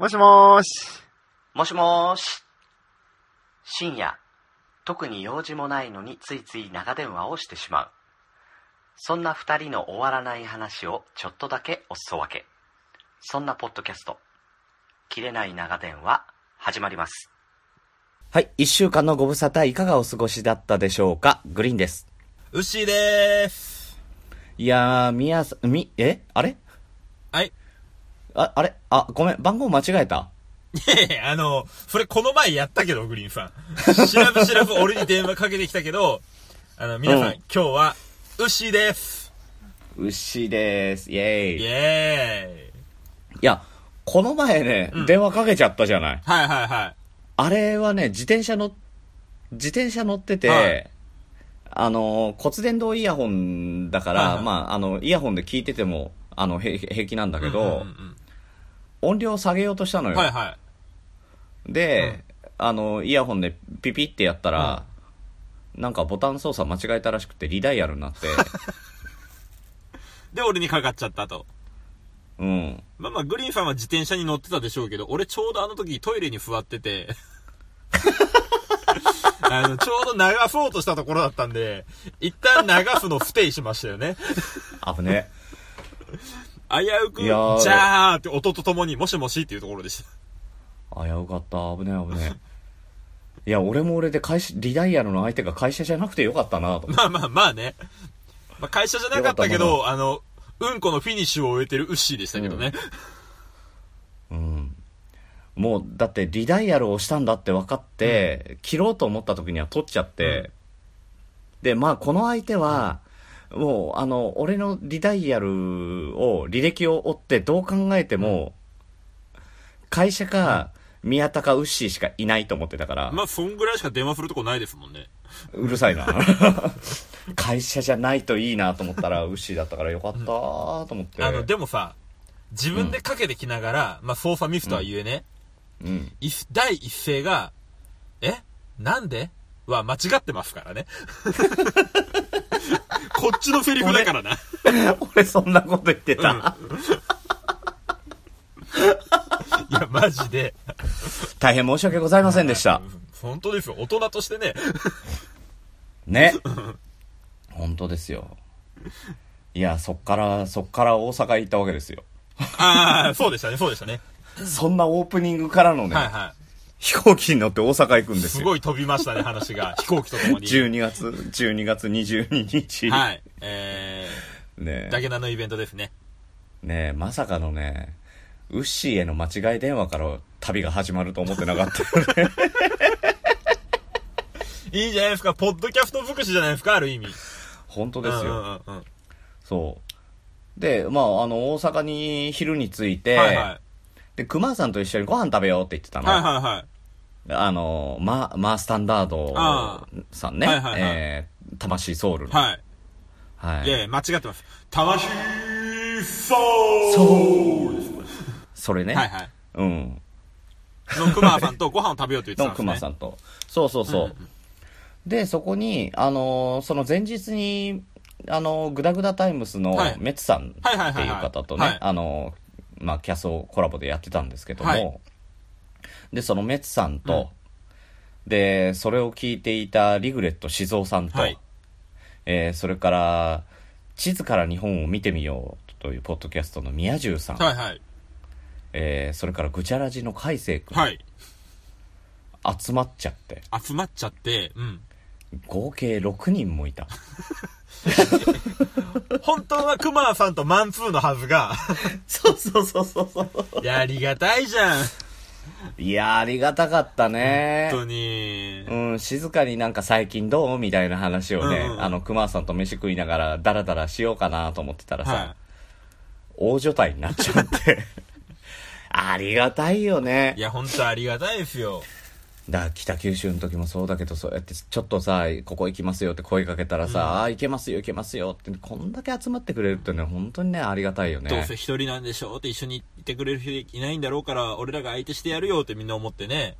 もしもーし。もしもーし。深夜、特に用事もないのについつい長電話をしてしまう。そんな二人の終わらない話をちょっとだけおすそ分け。そんなポッドキャスト、切れない長電話、始まります。はい。一週間のご無沙汰いかがお過ごしだったでしょうか？グリーンです。うっしーでーす。いやー、みやさん、み、え？あれ？はい。あ、あれ？あ、ごめん、番号間違えたいやいや、あの、それこの前やったけど、グリーンさん。しらぶしらぶ俺に電話かけてきたけど、あの、皆さん、うん今日は、うっしーです。うっしーでーす。イェーイ。イいエーイ。や、この前ね、うん電話かけちゃったじゃない？はいはいはい。あれはね、自転車の、自転車乗ってて、はいあのー、骨伝導イヤホンだから、はいはいまあ、あの、イヤホンで聞いてても、あの、へ平気なんだけど、うんうんうん音量下げようとしたのよ。はいはい。で、あの、イヤホンでピピってやったら、なんかボタン操作間違えたらしくてリダイヤルになって、で、俺にかかっちゃったと。うん。まあまあ、グリーンさんは自転車に乗ってたでしょうけど、俺ちょうどあの時トイレに座ってて、あの、ちょうど流そうとしたところだったんで、一旦流すの不定しましたよね。危ね。危うく、いやーじゃーって音とともに、もしもしっていうところでした。危うかった。危ね危ね。いや、俺も俺で会社、リダイヤルの相手が会社じゃなくてよかったなと思って。まあまあまあね。まあ会社じゃなかったけど、あの、うんこのフィニッシュを終えてるウッシーでしたけどね。うん。もう、だってリダイヤルをしたんだって分かって、切ろうと思った時には取っちゃって、で、まあ、この相手は、もう、あの、俺のリダイヤルを、履歴を追ってどう考えても、会社か、宮田かウッシーしかいないと思ってたから、まあ、そんぐらいしか電話するとこないですもんね。うるさいな。会社じゃないといいなと思ったら、ウッシーだったからよかったと思って。あの、でもさ、自分でかけてきながら、まあ、操作ミスとは言えね、うん。い第一声が、え？なんで？は間違ってますからね。こっちのセリフだからな。俺そんなこと言ってた。いや、マジで。大変申し訳ございませんでした。本当ですよ。大人としてね。ね。本当ですよ。いや、そっから、そっから大阪行ったわけですよ。ああ、そうでしたね、そうでしたね。そんなオープニングからのね、はいはい。飛行機に乗って大阪行くんですよ。すごい飛びましたね、話が。飛行機とともに。12月、12月22日。はい。えねー、だけなのイベントですね。ねまさかのね、ウッシーへの間違い電話から旅が始まると思ってなかったよね。いいじゃないですか、ポッドキャスト尽くしじゃないですか、ある意味。本当ですよ。うんうんうんうん。そう。で、まあ、あの、大阪に昼に着いて、はいはい。で、熊さんと一緒にご飯食べようって言ってたの。はいはいはい。あの、ま、まあ、スタンダードさんね。はいはいはいえー、魂ソウルの。はい。はい。いやいや、間違ってます。魂ソウルそれね。はいはい。うん。のクマさんとご飯を食べようと言ってたのんですね。熊さんと。そうそうそう。で、そこに、あのーその前日に、あのーグダグダタイムスのはいメッツさんっていう方とはいね、あのーまあ、キャスをコラボでやってたんですけども、はいで、そのメッツさんと、で、それを聞いていたリグレット静雄さんと、はいえーそれから、地図から日本を見てみようというポッドキャストの宮中さん、はいはい。えーそれからぐちゃらじの海星君、はい。集まっちゃって、集まっちゃって、うん。合計6人もいた。本当はクマさんとマンツーのはずが、そうそうそうそうそう。いや、ありがたいじゃん。いや、ありがたかったね本。当に。うん、静かになんか最近どうみたいな話をね、うんうんあの、熊さんと飯食いながらダラダラしようかなと思ってたらさ、は大所帯になっちゃって。ありがたいよねい。い。や、本当ありがたいですよ。だから北九州の時もそうだけど、そうやってちょっとさ、ここ行きますよって声かけたらさ、ああ、行けますよ行けますよって、こんだけ集まってくれるってね、本当にね、ありがたいよね。どうせ一人なんでしょうって一緒にいてくれる人いないんだろうから、俺らが相手してやるよってみんな思ってね。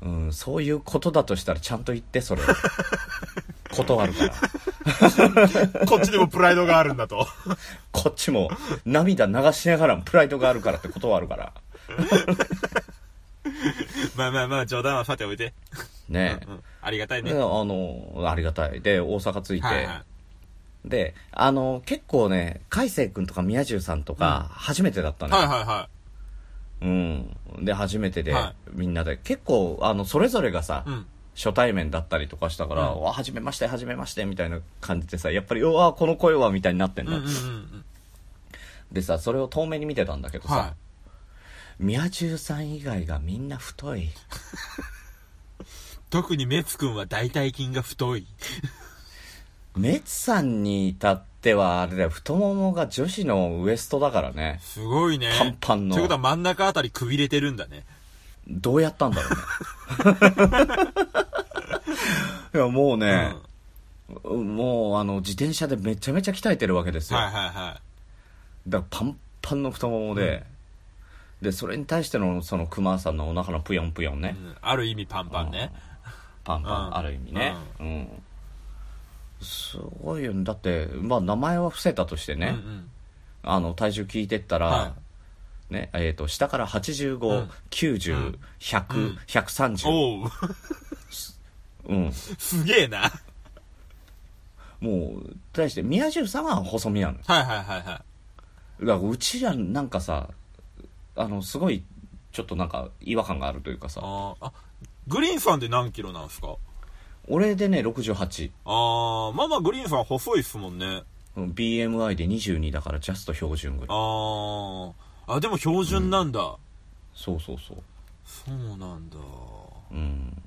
うん、そういうことだとしたらちゃんと言って、それ。断るから。こっちでもプライドがあるんだと。こっちも涙流しながらもプライドがあるからって断るから。まあまあまあ、冗談はさておいて。ねうんうんありがたいでね。あの、ありがたい。で、大阪着いて、はいはい。で、あの、結構ね、海星君とか宮中さんとか、初めてだったのよ。はいはいはうん。で、初めてで、はみんなで、結構、あの、それぞれがさ、い。うん。初対面だったりとかしたから、うんわ、はじめまして、はじめまして、みたいな感じでさ、やっぱり、うわ、この声は、みたいになってんだ。うんうんうんうん。でさ、それを遠目に見てたんだけどさ、は宮中さん以外がみんな太い。特にメツ君は大腿筋が太い。メツさんに至っては、あれだよ、太ももが女子のウエストだからね。すごいね。パンパンのということは真ん中あたりくびれてるんだね。どうやったんだろうね。いや、もうね、もう、あの、自転車でめちゃめちゃ鍛えてるわけですよ。はいはいはだからパンパンの太ももで、で、それに対しての、その、熊さんのお腹のぷよんぷよんねい。。うんある意味パンパンね。パンパン、うんある意味ね。うん。すごいよね。だって、まあ、名前は伏せたとしてね、うんうん。あの、体重聞いてったら、はね、えっ、と、下から85、うん90、うん100、うん130。おう。うん。すげえな。はいもう、対して、宮中さんは細身なのよ。はいはいはい。だから、うちらなんかさ、あの、すごい、ちょっとなんか、違和感があるというかさ、あーあ、グリーンさんって何キロなんですか？俺でね、68。ああ、まあまあグリーンさん細いっすもんね。うん BMI で22だから、ジャスト標準ぐらい。ああ。あ、でも標準なんだ。そうそうそう。そうなんだ。うん。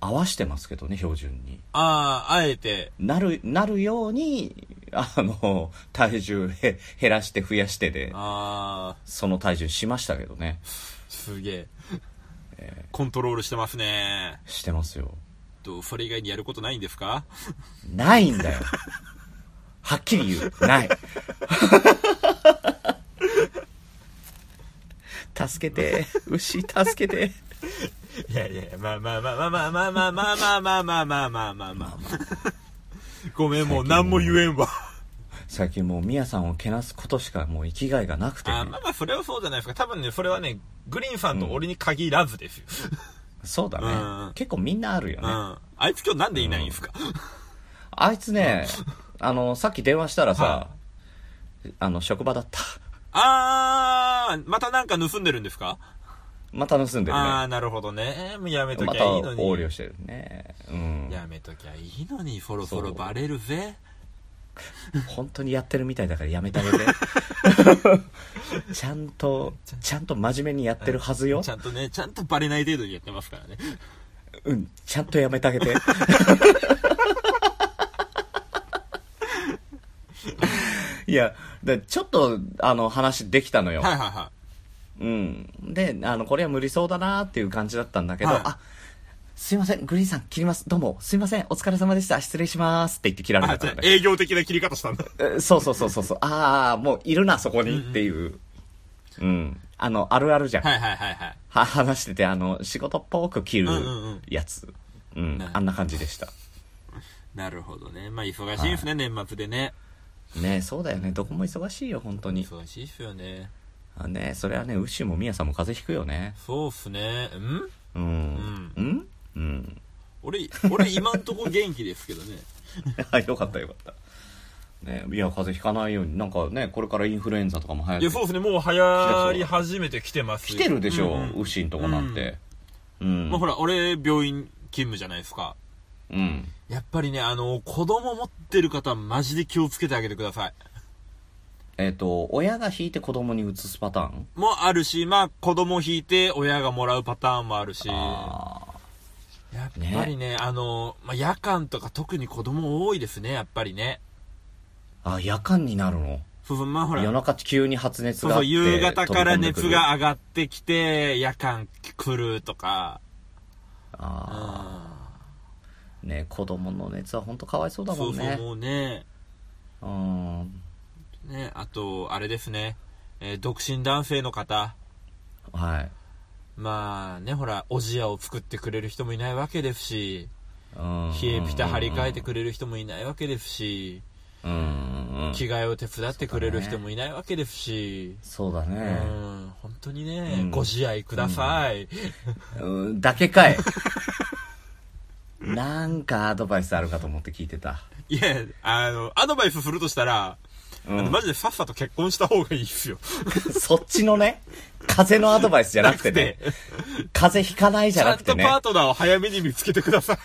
合わしてますけどね、標準に。ああ、あえて。なる、なるように、あの、体重へ減らして増やしてで、ああ、その体重しましたけどね。すげえ。コントロールしてますね。してますよ。と、それ以外にやることないんですか？ないんだよ。はっきり言う。ない。助けて。牛、助けて。いやいやいや、まあまあまあまあまあまあまあまあまあまあまあまあまあまあまあ。ごめん、もう何も言えんわ。最近もう、ミヤさんをけなすことしかもう生きがいがなくて、ねあまあまあ、それはそうじゃないですか。多分ね、それはね、グリーンさんと俺に限らずですよ。そうだね、うん結構みんなあるよね。うん。あいつ今日なんでいないんですか？あいつね、あの、さっき電話したらさ、はあの、職場だった。あー、またなんか盗んでるんですか？また盗んでるあー、ね。なるほどね。もうやめときゃいいのに。横領してるね。うん。やめときゃいいのに、そろそろバレるぜ。本当にやってるみたいだからやめてあげて。ちゃんと、ちゃんと真面目にやってるはずよち。ゃんとね、ちゃんとバレない程度にやってますからね。うん、ちゃんとやめてあげて。いや、でちょっと、あの、話できたのよ。はいはいはうん。で、あの、これは無理そうだなっていう感じだったんだけど、はいあ、すいません、グリーンさん切ります。どうも、すいません、お疲れ様でした。失礼します。って言って切られたからね。営業的な切り方したんだ。えそうそうそうそうそう。ああ、もういるな、そこにっていう。うん。あの、あるあるじゃん。はいはいはいはい。は話してて、あの、仕事っぽく切るうんうんうんやつ。うんねあんな感じでした。なるほどね。まあ忙しいですね、年末でね。ねそうだよね。どこも忙しいよ、本当に。忙しいっすよね。あねそれはね、ウッシーもミヤさんも風邪ひくよね。そうっすね。ん？うん。うんうん。俺、俺今んとこ元気ですけどね。あ よかったよかった。ねいや、風邪ひかないように。なんかね、これからインフルエンザとかも流行いや、ってそうですね。もう流行り始めてきてます。来てるでしょ、うんうんウッシーんとこなんて。うん。まあほら、俺、病院勤務じゃないですか。うん。やっぱりね、あの、子供持ってる方はマジで気をつけてあげてください。えっ、と、親が引いて子供に移すパターン？もあるし、まあ、子供引いて親がもらうパターンもあるし。あやっぱりね、あの、まあ、夜間とか特に子供多いですね、やっぱりね。ーあ、夜間になるの？そうそう、まあほら、夜中急に発熱そうそう、夕方から熱が上がってきて、夜間来るとか。あうあね子供の熱は本当かわいそうだんそうそう、もんねもうね、うんね、あと、あれですね、えー独身男性の方。はい。まあね、ほら、おじやを作ってくれる人もいないわけですし、うん。冷えピタ張り替えてくれる人もいないわけですし、うん。うん着替えを手伝ってくれる人もいないわけですし、そうだうねん、本当にね、うん。ご自愛ください。うん、だけかい。なんかアドバイスあるかと思って聞いてた。いや、あの、アドバイスするとしたら、うんマジでさっさと結婚した方がいいっすよ。そっちのね、風のアドバイスじゃなくてね、風邪ひかないじちゃゃなんくてね。とパートナーを早めに見つけてください。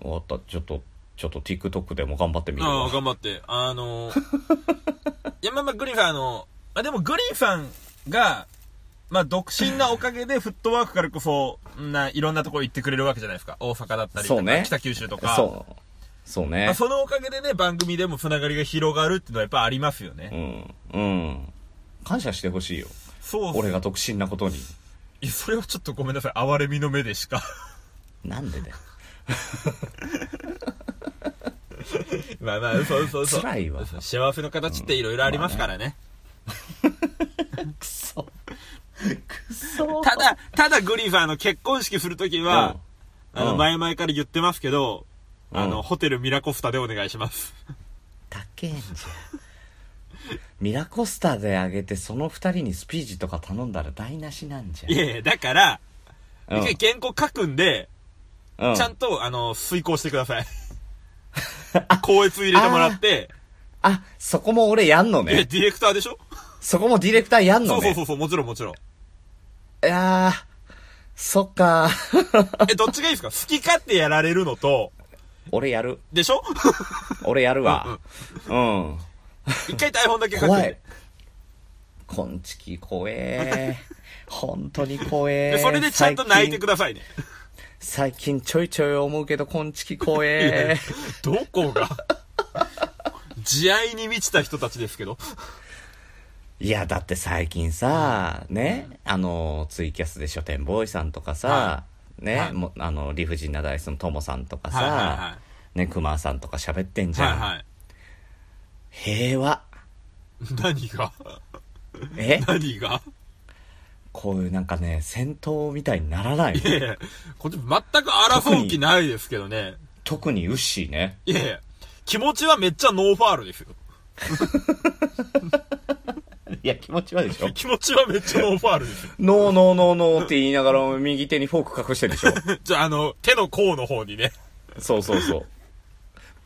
終わった。ちょっと、ちょっと TikTok でも頑張ってみるああ、わ。頑張って。あの、いや、まあまあ、グリーンさん、あの、あ、でもグリーンさんが、まあ、独身なおかげでフットワークからこそ、な、いろんなところ行ってくれるわけじゃないですか。大阪だったりね北九州とか。そう。そうねまあ、。そのおかげでね、番組でもつながりが広がるっていうのはやっぱありますよね。うん。うん。感謝してほしいよ。そう俺が独身なことに。いや、それはちょっとごめんなさい。哀れみの目でしか。なんでだよ。まあまあ、そうそうそう。辛いわそう幸せの形っていろいろありますからね。くそ。くそ。ただ、ただグリーンさん、あの、結婚式するときは、あの、うん前々から言ってますけど、あの、うんホテルミラコスタでお願いします。高えんじゃん。ミラコスタであげて、その二人にスピーチとか頼んだら台無しなんじゃん。いやいや、だから、うん一回原稿書くんで、うんちゃんと、あの、遂行してください。校閲入れてもらって、あ、そこも俺やんのえ、ね。ディレクターでしょ？そこもディレクターやんのね。そうそうそうそう、もちろんもちろん。いやー、そっか。え、どっちがいいですか？好き勝手やられるのと、俺やる。でしょ？俺やるわ。うん。一回台本だけ書くん怖いで。。こんちき怖え。本当に怖え。で、それでちゃんと泣いてくだださいね。最近ちょいちょい思うけど、こんちき怖え。どこが？慈愛に満ちた人たちですけど。いや、だって最近さ、ね、あの、ツイキャスで書店ボーイさんとかさ、はね、はいもあの、理不尽なダイスのともさんとかさ、はいはね、クマさんとか喋ってんいじゃん。はい。はいはい。平和。何が？え？何が？こういうなんかね、戦闘みたいにならないいやいや、こっち全く争う気ないですけどね。特にウッシーね。いやいや、気持ちはめっちゃノーファールですよ。いや、気持ちはでしょ？気持ちはめっちゃノーファールですよ。ノーノーノーノーって言いながら右手にフォーク隠してるでしょ？じゃあ、あの、手の甲の方にね。そうそうそう。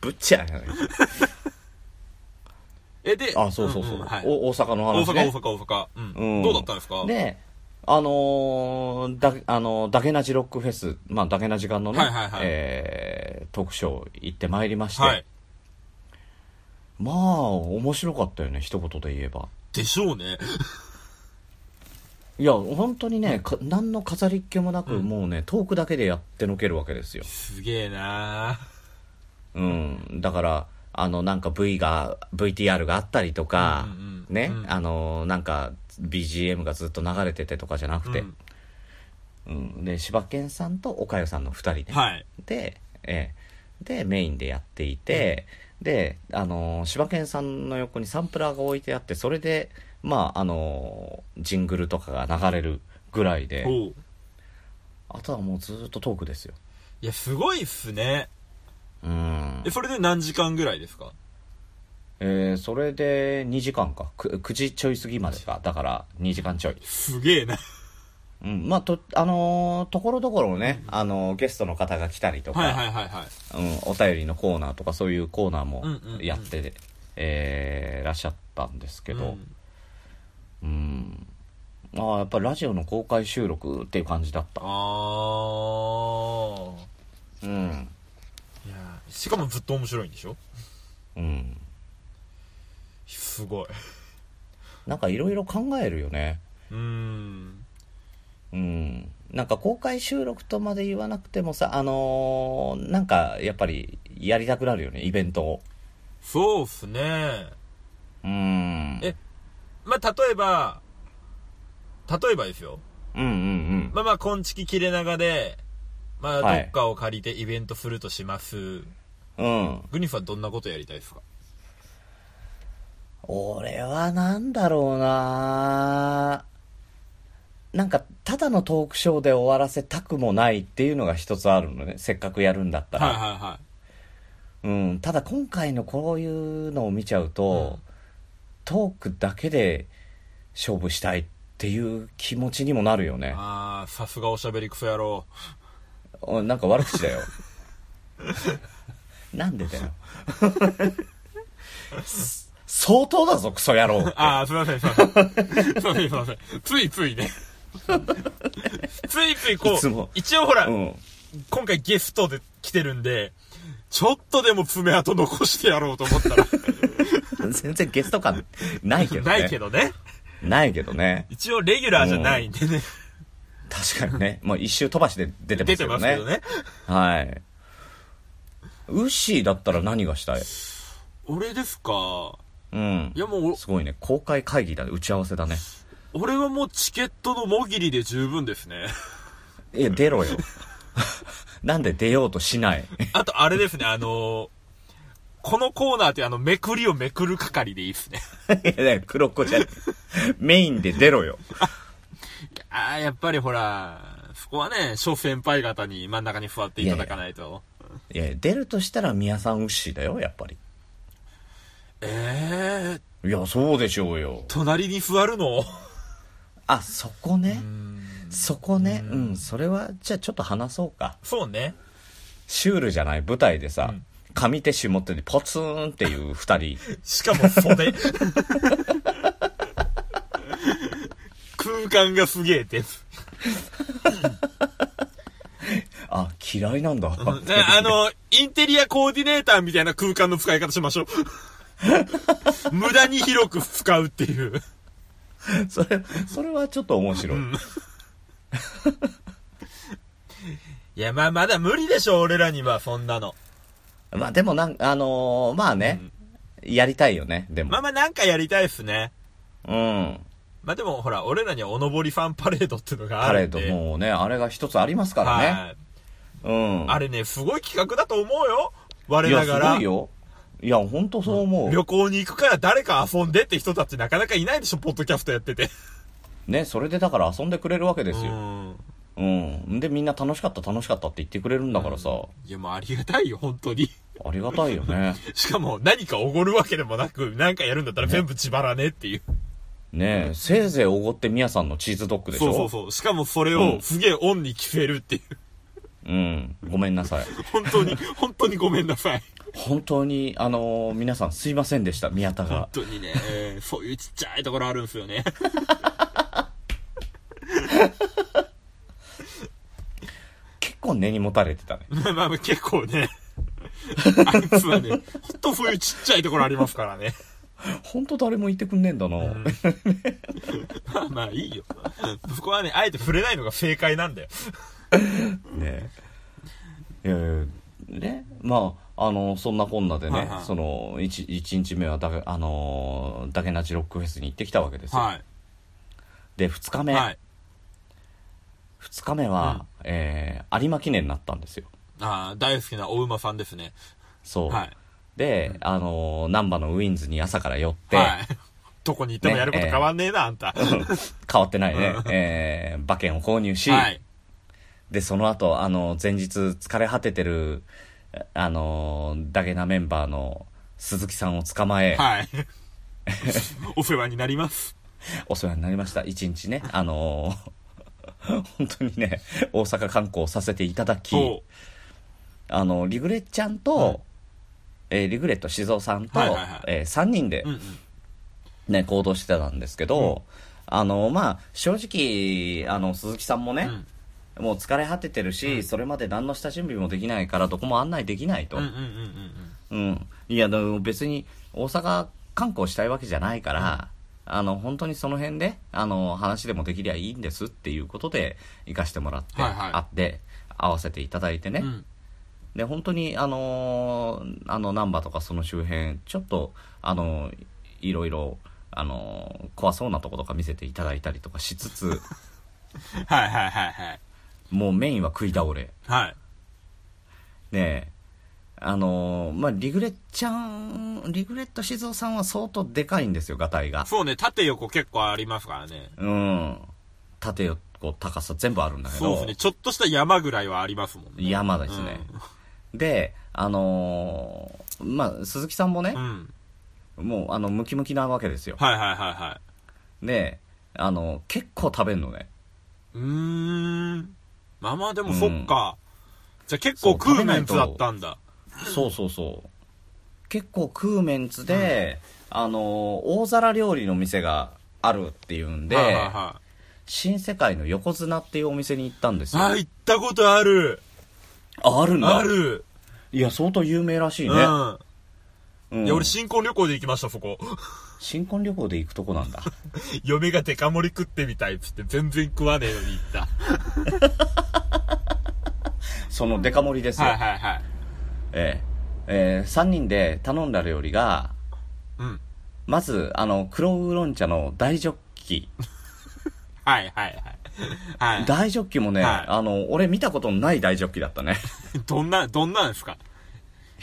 ぶっちゃやない。え、で、あ、そうそうそう。んんはい、お大阪の大話、ね。阪、大阪、大阪。うん。うんどうだったんですか？で、あのーだ、あのーダゲナジロックフェス、まあ、ダゲナ時間のね、はいはいはいえー、トークショー行ってまいりまして、はい。まあ、面白かったよね、一言で言えば。でしょうね。いや、本当にね、か何の飾りっ気もなく、うん。もうね、トークだけでやってのけるわけですよ。すげえな。うん。だから、あの、なんか V が、VTR があったりとか、うんうんうんね、うん。あの、なんか BGM がずっと流れててとかじゃなくて、うん。うん、で柴犬さんと岡代さんの2人ね、はい。で,、ええ。でメインでやっていて、であのー柴犬さんの横にサンプラーが置いてあってそれでまああのージングルとかが流れるぐらいであとはもうずっとトークですよ。いや、すごいっすね。うん。え、それで何時間ぐらいですか？えーそれで2時間か。く9時ちょい過ぎまでか。だから2時間ちょい。すげえな。うん。まあとあのーところどころね、あのーゲストの方が来たりとか、はいはいはいはい。うん、お便りのコーナーとかそういうコーナーもうんうんうんやって、えーらっしゃったんですけど、うん。ああやっぱラジオの公開収録っていう感じだった。あー。うん。いやしかもずっと面白いんでしょ？うん。すごい。なんかいろいろ考えるよね。うーん。うん。なんか公開収録とまで言わなくてもさあのーなんかやっぱりやりたくなるよねイベントを。そうっすね。うん。えまあ、例えば、例えばですよ。うんうんうん。まあまあ、こんちき切れ長で、まあ、どはい。っかを借りてイベントするとします。うん。グニフはどんなことやりたいですか？俺はなんだろうななんか、ただのトークショーで終わらせたくもないっていうのが一つあるのね。せっかくやるんだったら。はいはいはうん。ただ今回のこういうのを見ちゃうと、トークだけで勝負したいっていう気持ちにもなるよね。ああ、さすがおしゃべりクソ野郎。おなんか悪口だよ。なんでだよ。相当だぞ、クソ野郎。ああ、すいません、すいません。すいません、すいません。ついついね。ついついこう、一応ほら、うん。今回ゲストで来てるんで、ちょっとでも爪痕残してやろうと思ったら、全然ゲスト感ないけどね。ないけどね。ないけどね。一応レギュラーじゃないんでね。確かにね。もう一周飛ばしで出てま出てすけどね。ますけどね。はい。ウッシーだったら何がしたい？俺ですか。うんい。やもう、すごいね。公開会議だね。打ち合わせだね。俺はもうチケットのもぎりで十分ですね。いや、出ろよ。なんで出ようとしない？あとあれですね、あのーこのコーナーってあの、めくりをめくる係でいいっすね。いや、黒子じゃん。メインで出ろよ。ああ、やっぱりほら、そこはね、諸先輩方に真ん中に座っていただかないと。いや、出るとしたら宮さんウッシーだよ、やっぱり。ええー、いや、そうでしょうよ。隣に座るの？あ、そこね。そこね。うん、それは、じゃあちょっと話そうか。そうね。シュールじゃない？舞台でさ、うん上手下手にポツンっていう二人。しかも袖。空間がすげえって。あ、嫌いなんだ。ねあの、インテリアコーディネーターみたいな空間の使い方しましょう。無駄に広く使うっていう。それ、それはちょっと面白い。いや、まあ、まだ無理でしょ、俺らには、そんなの。まあでもなんあのーまあね、やりたいよね、でも。まあまあ、なんかやりたいっすね。うん。まあでも、ほら、俺らにはおのぼりファンパレードっていうのがあパレードるんで。もうね、あれが一つありますからね。はい。うん。あれね、すごい企画だと思うよ。我いや、すながらごい。よ。いや、ほんとそう思う。旅行に行くから誰か遊んでって人たちなかなかいないでしょ、ポッドキャストやってて。ね、それでだから遊んでくれるわけですよ。うん。うん。で、みんな楽しかった楽しかったって言ってくれるんだからさ、いや、もうありがたいよ、本当に。ありがたいよね。しかも、何かおごるわけでもなく、なんかやるんだったら全部自腹ねっていう。ねせいぜいおごってみやさんのチーズドッグでしょそうそうそう。しかもそれうんをすげえオンに着せるっていう。うん。ごめんなさい。本当に、本当にごめんなさい。本当に、あのー皆さんすいませんでした、宮田本が。当にね、えーそういうちっちゃいところあるんですよね。結構根に持たれてたね。ま あまあまあ結構ね、あいつはね、本当そういうちっちゃいところありますからね。本当誰も言ってくんねえんだな。まあまあいいよ。そこはね、あえて触れないのが正解なんだよ。ねえ。いやいやね、まあ、あの、そんなこんなでね、はいはいその、一一日目はだけ、あのー、だけなちロックフェスに行ってきたわけですよ。はい。で、二日目、はい。二日目は、えー有馬記念になったんですよ。ああ、大好きなお馬さんですね。そう。はい。で、あのー、難波のウィンズに朝から寄って、はい。どこに行ってもやること変わんねえな、あんた。変わってないね、えー馬券を購入し、はい。で、その後、あの、前日疲れ果ててる、あの、ダゲなメンバーの鈴木さんを捕まえ、はい。お世話になります。お世話になりました。一日ね、あの本当にね、大阪観光させていただき、そあの、リグレッちゃんと、はいえーリグレット静雄さんと、はいはいはいえ3人でう。うんうん。ね、行動してたんですけど、あの、まあ、正直、あの、鈴木さんもね、うんもう疲れ果ててるし、それまで何の下準備もできないから、どこも案内できないと。うんうんうんうんうん。いや、でも別に大阪観光したいわけじゃないから、あの、本当にその辺で、あの、話でもできりゃいいんですっていうことで行かしてもらって、はいはい会って、会わせていただいてね。うん。うん。で、本当に、あのーあの、難波とかその周辺、ちょっと、あのいろいろ、あの怖そうなとことか見せていただいたりとかしつつ、はいはいはいはい。もうメインは食い倒れ。はい。ねえ、あのーまあ、リグレッちゃん、リグレット静雄さんは相当でかいんですよ、ガタイが。そうね、縦横結構ありますからね。うん。縦横、高さ全部あるんだけど。そうですね、ちょっとした山ぐらいはありますもんね。山ですね。で、あのーまあ、鈴木さんもねう、ん。うん。もう、あの、ムキムキなわけですよ。はいはいはいはで、あの、結構食べんのね。うーん。まあまあでもうんそっか。じゃあ結構食うメンツだったんだ。そうそうそう。結構食うメンツで、あの、大皿料理の店があるっていうんで、はいはいはい新世界の横綱っていうお店に行ったんですよ。あ、行ったことある。あ、あるんだ。ある。いや、相当有名らしいね。うん。うんいや、俺新婚旅行で行きました、そこ。新婚旅行で行くとこなんだ。嫁がデカ盛り食ってみたいっつって全然食わねえのに行った。そのデカ盛りですよ。はいはいはい。えええー、3人で頼んだ料理が、うん。まず、あの、黒ウーロン茶の大ジョッキ。はいはいはい。はい。大ジョッキもね、はいあの、俺見たことのない大ジョッキだったね。どんな、どんなんですか？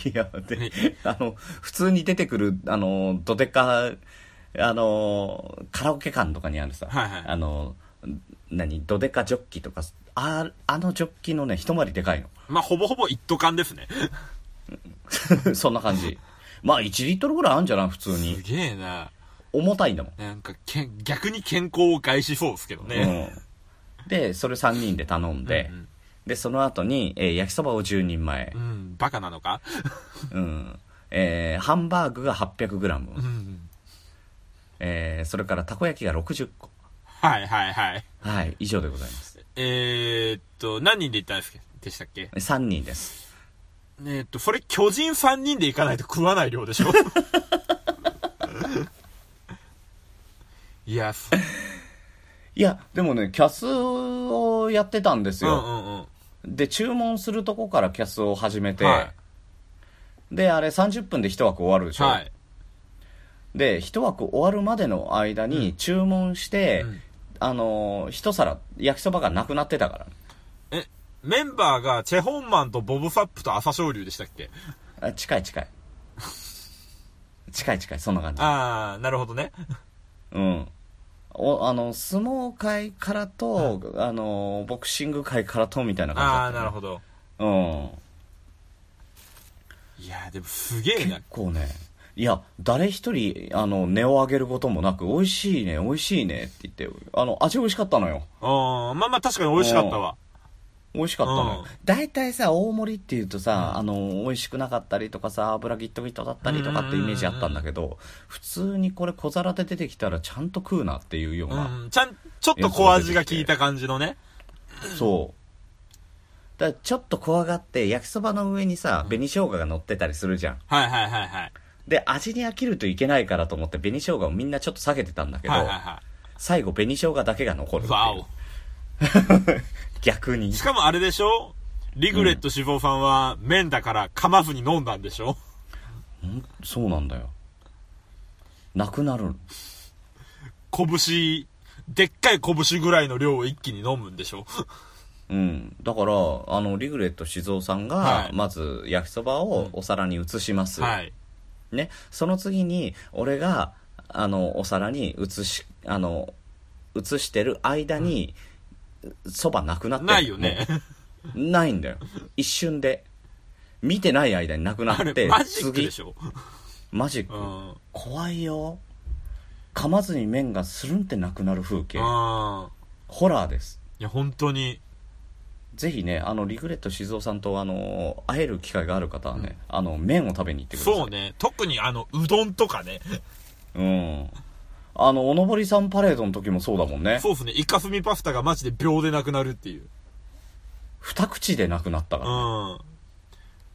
いや、で、あの、普通に出てくる、あの、どでか、あの、カラオケ館とかにあるさ、はいはいあの、何、どでかジョッキとか、ああのジョッキのね、一回りでかいまあ、ほぼほぼ一斗缶ですね。の。そんな感じ。まあ、1リットルぐらいあるんじゃない？普通すに。げえな。重たいんだもん。なんか、けん逆に健康を害しそうですけどね。うん。で、それ3人で頼んで、うんうんで、その後に、えー焼きそばを10人前う、ん、バカなのか？うん。えーハンバーグが 800g、うん。えーそれからたこ焼きが60個。はいはいはい。はい、以上でございます。えー、っと、何人で行ったんですかでしたっけ？3人です。えーっと、それ巨人3人で行かないと食わない量でしょ？いや、そいや、でもね、キャスをやってたんですよ。うんうんうん。で、注文するとこからキャスを始めて、はで、あれ30分で1枠終わるでしょ？はい。で、1枠終わるまでの間に注文して、うんあのー、一皿、焼きそばがなくなってたから。え、メンバーがチェホンマンとボブサップと朝青龍でしたっけ？あ近い近い。近い近い、そんな感じ。あー、なるほどね。うん。おあの、相撲界からと、あの、ボクシング界からと、みたいな感じだあー、った、なるほど。ど。うん。いやでもすげえな結。構ね、いや、誰一人、あの、値を上げることもなく、美味しいね、美味しいねって言って、あの、味美味しかったのよ。うん、まあまあ確かに美味しかったわ。美味しかったのようん。大体さ、大盛りって言うとさ、あの、美味しくなかったりとかさ、油ギットギットだったりとかってイメージあったんだけど、普通にこれ小皿で出てきたらちゃんと食うなっていうような、うん、ちゃん、ちょっと小味が効いた感じのね。そう。だちょっと怖がって、焼きそばの上にさ、紅生姜が乗ってたりするじゃん。はいはいはいはい。で、味に飽きるといけないからと思って、紅生姜をみんなちょっと下げてたんだけど、はいはいは最後紅生姜だけが残るっい。ていうわお。逆にし。かもあれでしょ？リグレット志望さんは麺だから噛まずに飲んだんでしょ？ん？そうなんだよ。なくなる。拳、でっかい拳ぐらいの量を一気に飲むんでしょ？うん。だから、あの、リグレット静雄さんが、はいまず焼きそばをお皿に移します。はい。ね。その次に、俺が、あの、お皿に移し、あの、移してる間に、そばなくなってるないよね。ないんだよ。一瞬で。見てない間になくなって、マジックでしょ？マジック。うん。怖いよ。噛まずに麺がスルンってなくなる風景。あホラーです。いや、本当に。ぜひね、あの、リグレット静雄さんと、あの、会える機会がある方はね、あの、麺を食べに行ってください。そうね。特にあの、うどんとかね。うん。あの、おのぼりさんパレードの時もそうだもんね。そうですね。イカスミパスタがマジで秒でなくなるっていう。二口でなくなったかう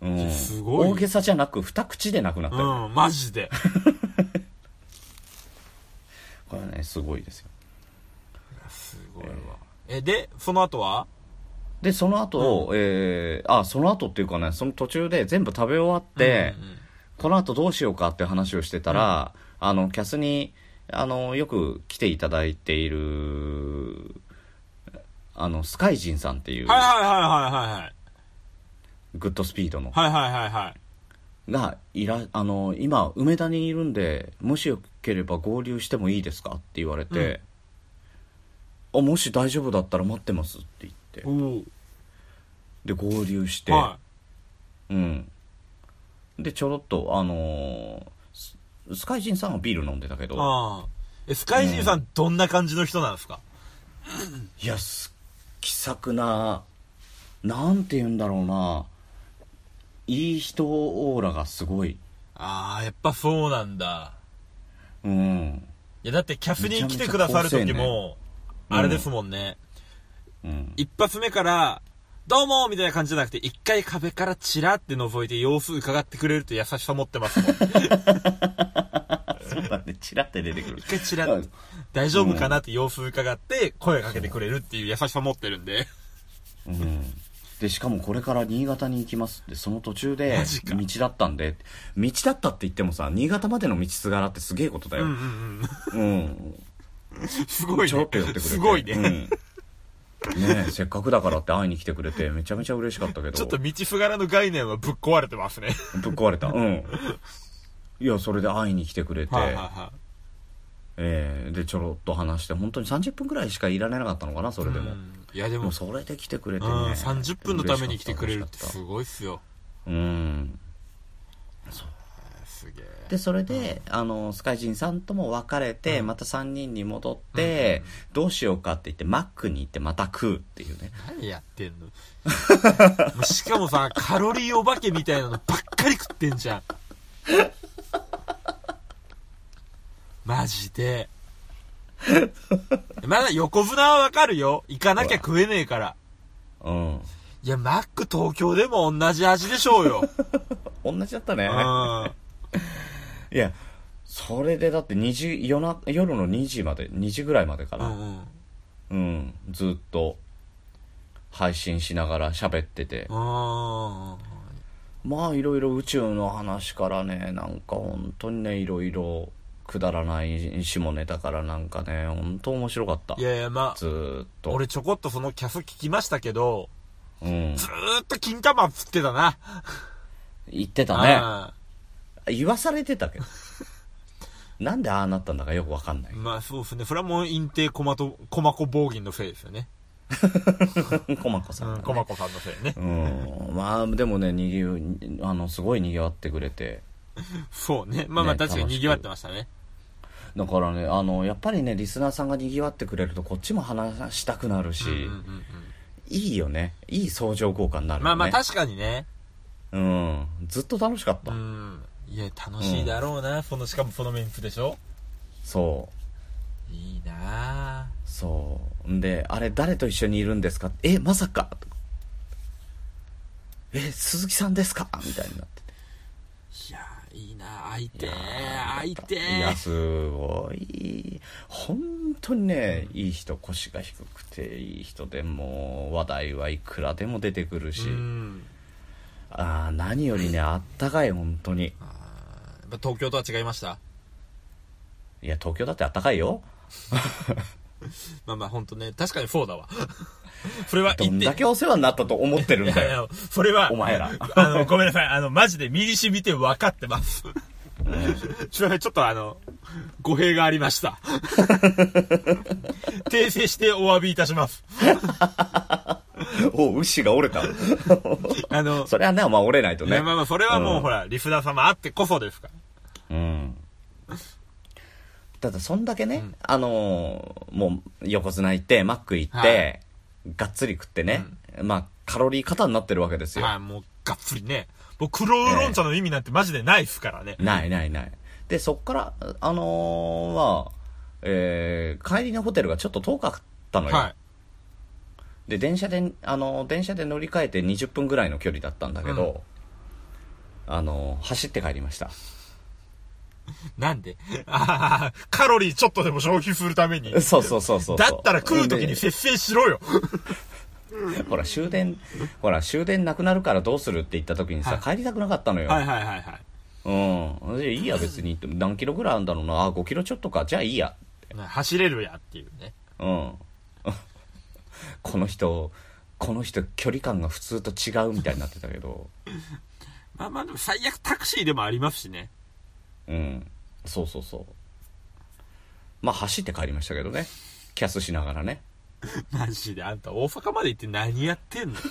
ら。ん。うん。すごい大げさじゃなく、二口でなくなったよ。うん、マジで。これはね、すごいですよ。すごいわ。え、で、その後は？で、その後、えー、あ、その後っていうかね、その途中で全部食べ終わって、うんうんこの後どうしようかって話をしてたら、あの、キャスに、あの、よく来ていただいている、あの、スカイジンさんっていう、はいはいはいはいはいはい。グッドスピードの、はいはいはいはい。が、いら、あの、今、梅田にいるんで、もしよければ合流してもいいですかって言われて、あ、もし大丈夫だったら待ってますって言って、おで、合流して、はうん。で、ちょろっと、あのーススカイジンさんはビール飲んでたけい。ど、ああ。え、スカイジンさん、どんな感じの人なんですか？いやす気さくななんて言うんだろうないい人オーラがすごいああ、やっぱそうなんだ。うんいや、だってキャスに来てくださる時めちゃめちゃ好も、あれですもんね。うん。一発目から、どうもみたいな感じじゃなくて、一回壁からチラって覗いて様子伺ってくれると優しさ持ってますもん。そうだね。チラって出てくる。一回チラッと、大丈夫かなって様子伺って、声かけてくれるっていう優しさ持ってるんで。うん。でしかもこれから新潟に行きますってその途中で道だったんで。道だったって言ってもさ新潟までの道すがらってすげえことだよ。うんうんうん。うん。すごいちょろっねと寄ってくれて。すごいね。うんねえせっかくだからって会いに来てくれて、めちゃめちゃ嬉しかったけど。ちょっと道すがらの概念はぶっ壊れてますね。ぶっ壊れた。うん。いや、それで会いに来てくれて、はいはいはえーで、ちょろっと話して、本当に30分くらいしかいられなかったのかな、そい。れでも。うんいやでもでも、それで来てくれてうん、ね。30分のために来てくれるってすごいっすよ。たうん。すげえ。で、それで、あの、スカイジンさんとも別れて、また3人に戻って、どうしようかって言って、マックに行ってまた食うっていうね。何やってんの？しかもさ、カロリーお化けみたいなのばっかり食ってんじゃん。マジで。まだ横綱はわかるよ。行かなきゃ食えねえから。うん。いや、マック東京でも同じ味でしょうよ。同じだったね。うん。いや、それでだって2時、夜な、夜の2時まで、2時ぐらいまでかな。うんうん。うん、ずっと配信しながら喋ってて、あまあいろいろ宇宙の話からね、なんか本当にね、いろいろくだらない下ネタからなんかね、本当面白かったい。やいや、まあ、ずーっと。俺ちょこっとそのキャス聞きましたけど、うん。ずーっと金玉つってたな。言ってたね。あ言わされてたけど。なんでああなったんだかよくわかんないー。まあそうですね。それはもう陰帝コマと、コマコ暴銀のせいですよね。コマコさん、うん、ね。コマコさんのせいね。うん。まあでもね、にぎゅあの、すごい賑わってくれて。そうね。まあまあね確かに楽しく賑わってましたね。だからね、あの、やっぱりね、リスナーさんが賑わってくれると、こっちも話したくなるし、うんうんうんいいよね。いい相乗効果になるよね。まあまあ確かにね。うん。ずっと楽しかった。うん。いや、楽しいだろうな。その、しかもそのメンツでしょ？そう。いいなそう。んで、あれ誰と一緒にいるんですか？え、まさかえ、鈴木さんですか？みたいになってて。いやいいな会いていやー会いていや、ーすごい。本当にね、いい人、腰が低くていい人でもう、話題はいくらでも出てくるし、うん。あー何よりね、あったかい、本当に。東京とは違いました？いや、東京だってあったかいよ。まあまあ本当ね、確かにそうだわ。それはど。んだけお世話になったと思ってるんだよ。いやいや、それは、お前らあの、ごめんなさい。あの、マジで身に染みて分かってます。ちょっとあの、語弊がありました。訂正してお詫びいたします。お、牛が折れた。あの、それはね、まあ折れないとね。まあまあ、それはもう、うんほら、リスナー様あってこそですから。うん。ただ、そんだけね、あのーもう、横綱行って、マック行って、はいがっつり食ってね、まあ、カロリー過多になってるわけですよ。はい、もう、がっつりね。もう、黒ウーロン茶の意味なんてマジでないっすからね。ないないない。で、そっから、あのーまあ、えー帰りのホテルがちょっと遠かったのよ。はい。で、電車で、あのー電車で乗り換えて20分ぐらいの距離だったんだけど、あのー走って帰りました。なんで？ああ、カロリーちょっとでも消費するために。そうそうそうそう。だったら食う時にで節制しろよ。ほら、終電、ほら、終電なくなるからどうするって言った時にさ、は帰りたくなかったのよ。はいはいはいはい。うん。でいいや、別に。何キロぐらいあるんだろうな。あ、5キロちょっとか。じゃあいいや。走れるやっていうね。うん。この人、この人、距離感が普通と違うみたいになってたけど。まあまあでも最悪タクシーでもありますしね。うん。そうそうそう。まあ、走って帰りましたけどね。キャスしながらね。マジであんた大阪まで行って何やってんの？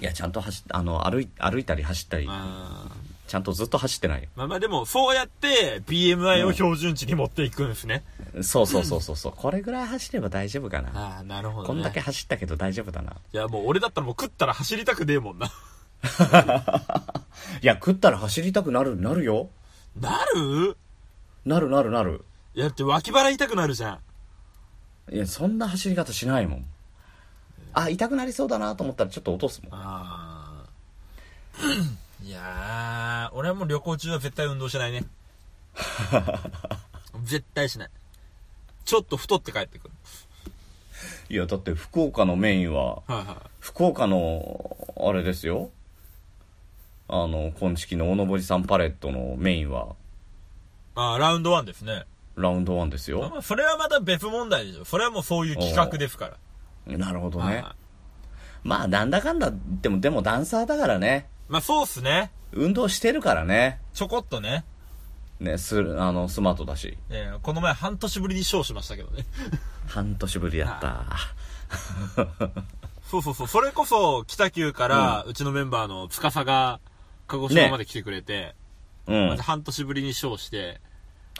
いや、ちゃんと走っあの、歩い、歩いたり走ったりあちゃんとずっと走ってないよ。まあまあでも、そうやって BMI を標準値に持っていくんですね。そうそうそうそうそう。これぐらい走れば大丈夫かな。ああ、なるほど、ね。こんだけ走ったけど大丈夫だな。いや、もう俺だったらもう食ったら走りたくねえもんな。いや、食ったら走りたくなる、なるよ。なる？なるなるなる。いや、だって脇腹痛くなるじゃん。いや、そんな走り方しないもん。あ、痛くなりそうだなと思ったらちょっと落とすもん。ああ。いやー、俺はもう旅行中は絶対運動しないね。絶対しない。ちょっと太って帰ってくる。いや、だって福岡のメインは、はいは福岡の、あれですよ。あの、今式のおのぼりさんパレットのメインは、い。ああ、ラウンドワンですね。ラウンドワンですよ。まあ、それはまた別問題でしょ。それはもうそういう企画ですから。なるほどねはいはい。まあ、なんだかんだ言っても、でもダンサーだからね。まあそうっすね。運動してるからね。ちょこっとね。ね、する、あの、スマートだし。えーこの前半年ぶりにショーしましたけどね。半年ぶりやった。そうそうそう。それこそ北九から、うちのメンバーの司が鹿児島まで来てくれて、うん。半年ぶりにショーして、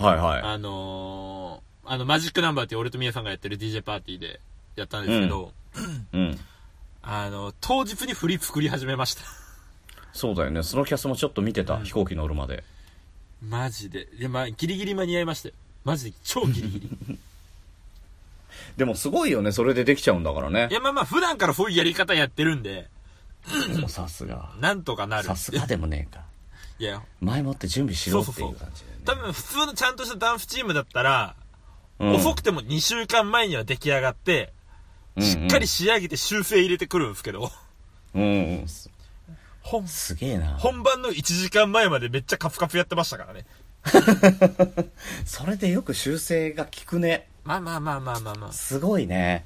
はあのー、あの、マジックナンバーっていう俺と宮さんがやってる DJ パーティーでやったんですけど、い。うん。あの、当日に振り作り始めました。そうだよね。そのキャスもちょっと見てた。飛行機乗るまで。マジで。いや、まあ、ギリギリ間に合いましたよ。マジで超ギリギリ。でもすごいよね。それでできちゃうんだからねい。や、まあまあ、普段からそういうやり方やってるんで、さすが。なんとかなる。さすがでもねえか。いや、前もって準備しろっていう感じだよね。多分普通のちゃんとしたダンスチームだったら、うん遅くても2週間前には出来上がって、しっかり仕上げて修正入れてくるんですけど、うんうん。す本すげえな。本番の1時間前までめっちゃカプカプやってましたからね。それでよく修正が効くね。まあまあまあまあまあまあ。すごいね。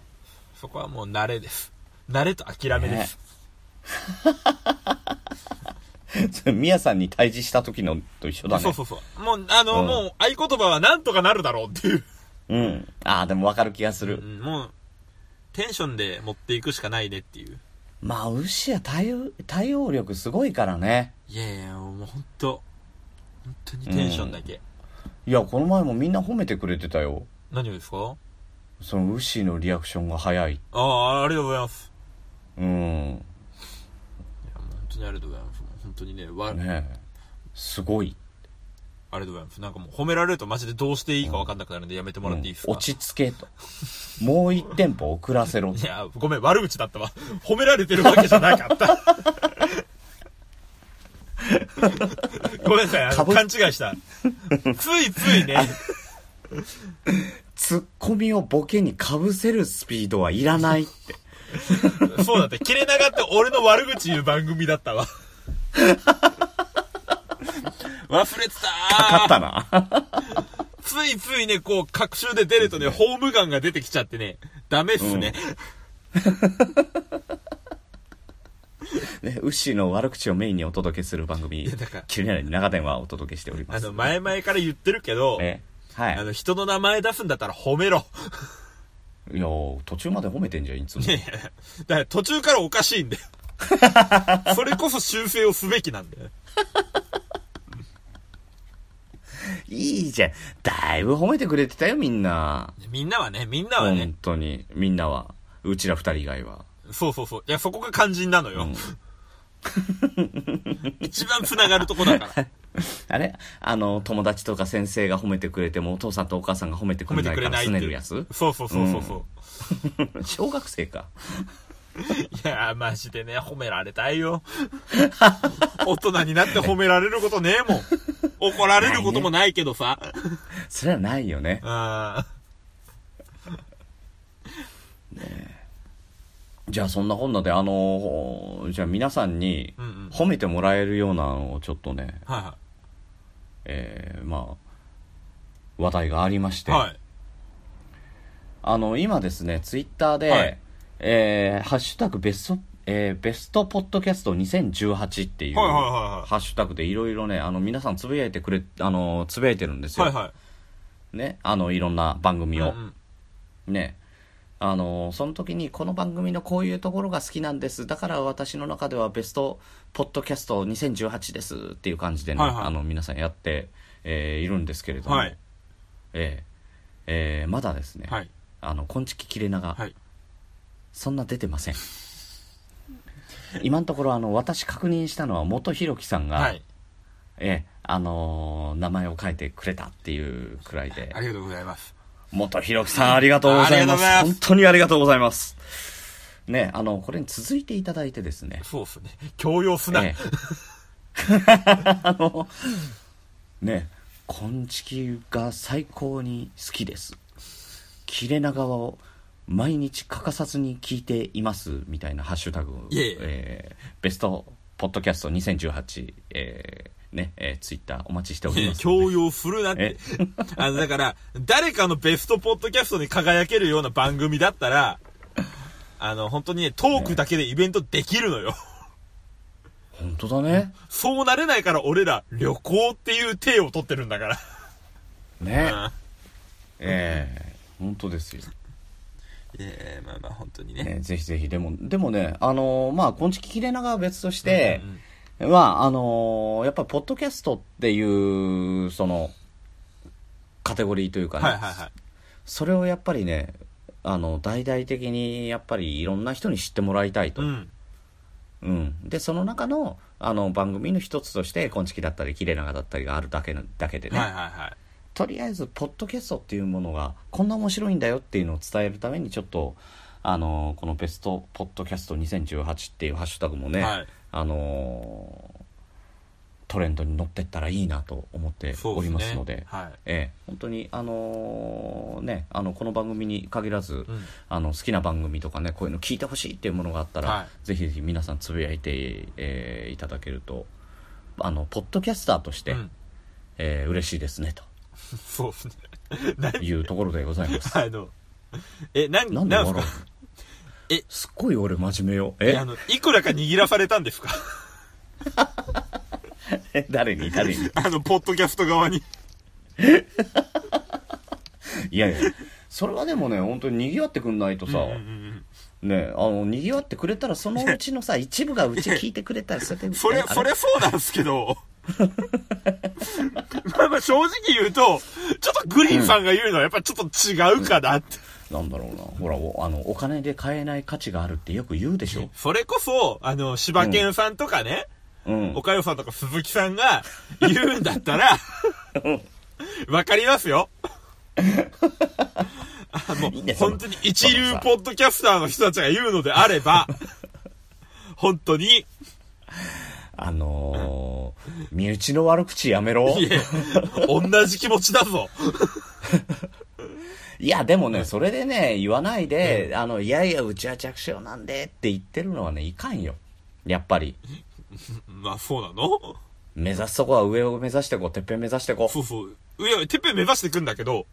そこはもう慣れです。慣れと諦めです。それミヤさんに対峙した時のと一緒だね。そうそうそう。もう、あの、うんもう合言葉はなんとかなるだろうっていう。うん。ああ、でもわかる気がする。うんもう、テンションで持っていくしかないねっていう。まあ、ウシは対応、対応力すごいからね。いやいや、もう本当本当にテンションだけ。いや、この前もみんな褒めてくれてたよ。何をですか？そのウシのリアクションが早い。ああ、ありがとうございます。うん。いや、もう本当にありがとうございます。本当にね、わ、ねえ。すごい。ありがとうございます。なんかもう褒められるとマジでどうしていいか分かんなくなるんでやめてもらっていいですか、うん落ち着けと。もう一テンポ遅らせろいや、ごめん、悪口だったわ。褒められてるわけじゃなかった。ごめんなさい、あのかぶ勘違いした。ついついね、ツッコミをボケに被せるスピードはいらないって。そうだって、切れ長って俺の悪口言う番組だったわ。忘れてたかかったな。ついついね、こう、各週で出るとね、ホームガンが出てきちゃってね、ダメっすね。ね、ウッシーの悪口をメインにお届けする番組やだから、キルネラに長電話をお届けしております。あの、前々から言ってるけど、え、はい。あの、人の名前出すんだったら褒めろ。いや途中まで褒めてんじゃん、いつもい。やいや、だから途中からおかしいんだよ。それこそ修正をすべきなんだよ。いいじゃん。だいぶ褒めてくれてたよ、みんな。みんなはね、みんなはね本、当に。みんなは。うちら二人以外は。そうそうそう。いや、そこが肝心なのよ。一番繋がるとこだから。あれ？あの、友達とか先生が褒めてくれても、お父さんとお母さんが褒めてくれないからくれないっていう拗ねるやつ？そうそうそうそうそう。小学生か。いや、マジでね、褒められたいよ。大人になって褒められることねえもん。怒られることもないけどさ。それはないよね。あじゃあそんなこんなで、あの、じゃあ皆さんにうんうん褒めてもらえるようなのをちょっとね、えー、まあ、話題がありまして、いはい。はい。あの、今ですね、ツイッターで、はいえー、ハッシュタグベスト、えー、ベストポッドキャスト2018っていう、はいはいはいはいハッシュタグでいろいろね、あの、皆さんつぶやいてくれ、あの、つぶやいてるんですよ。はいはい。ね、あの、いろんな番組を。うんうんね。あの、その時にこの番組のこういうところが好きなんです。だから私の中ではベストポッドキャスト2018ですっていう感じでね、はいはいあの、皆さんやって、えーいるんですけれども、はい。えーえーまだですね、はい。あの、こんちき切れ長、はい。そんな出てません。今のところ、あの、私確認したのは、元ひろきさんが、はい。ええ、あのー名前を書いてくれたっていうくらいであ、りがとうございます。元ひろきさんありがとうございます。ありがとうございます本当にありがとうございます。ね、あの、これに続いていただいてですね、そうっすね。強要すな。ええ あの、ね、こんちきが最高に好きです。切れ長を毎日欠かさずに聞いています、みたいなハッシュタグえーベストポッドキャスト2018、えーね、えーツイッターお待ちしておりますので。強要するなって。あの、だから、誰かのベストポッドキャストに輝けるような番組だったら、あの、本当にね、トークだけでイベントできるのよ。本当だね。そうなれないから俺ら、旅行っていう体を取ってるんだから。ね。うんええ本当ですよ。いやいやまあまあ本当にね。ね、ぜひぜひ、でも、でもね、あのーまあ、こんちき切れ長は別としてうん、まあ、あのーやっぱり、ポッドキャストっていう、その、カテゴリーというかね、はいはいはい。それをやっぱりね、あの、大々的に、やっぱりいろんな人に知ってもらいたいと。うん。うん。で、その中の、あの、番組の一つとして、こんちきだったり、切れ長だったりがあるだけの、だけでね、はいはいはい。とりあえず、ポッドキャストっていうものが、こんな面白いんだよっていうのを伝えるために、ちょっと、あの、このベストポッドキャスト2018っていうハッシュタグもね、はい。あのトレンドに乗ってったらいいなと思っており。ますので、はい。ええ、本当に、あのね、あの、この番組に限らず、うん。あの、好きな番組とかね、こういうの聞いてほしいっていうものがあったら、はぜひぜひ皆さんつぶやいて、えーいただけると、あの、ポッドキャスターとして、うん。えー嬉しいですね、そうですね。いうところでございます。あの、え、なん、なんで笑うの？え？すっごい俺真面目よ。え？えあの、いくらか握らされたんですか？え誰に？誰に？あの、ポッドキャスト側に。いやいや、それはでもね、本当に賑わってくんないとさ、うんうんうんね、あの、賑わってくれたら、そのうちのさ、一部がうち聞いてくれたら、それで、それ、あそれそうなんですけど。まあまあ正直言うと、ちょっとグリーンさんが言うのはやっぱちょっと違うかなって。なんだろうな。ほら、おあの、お金で買えない価値があるってよく言うでしょ。それこそ、あの、柴犬さんとかね、うん。岡代さんとか鈴木さんが言うんだったら、わかりますよ。あもう、ね本当に一流ポッドキャスターの人たちが言うのであれば、本当に、あのー、身内の悪口やめろ。いえ、同じ気持ちだぞ。いや、でもね、それでね、言わないで、あの、いやいや、うちは弱小なんでって言ってるのはね、いかんよ。やっぱり。まあ、そうなの？目指すとこは上を目指してこう、てっぺん目指してこそうそう。いや、てっぺん目指してくんだけど、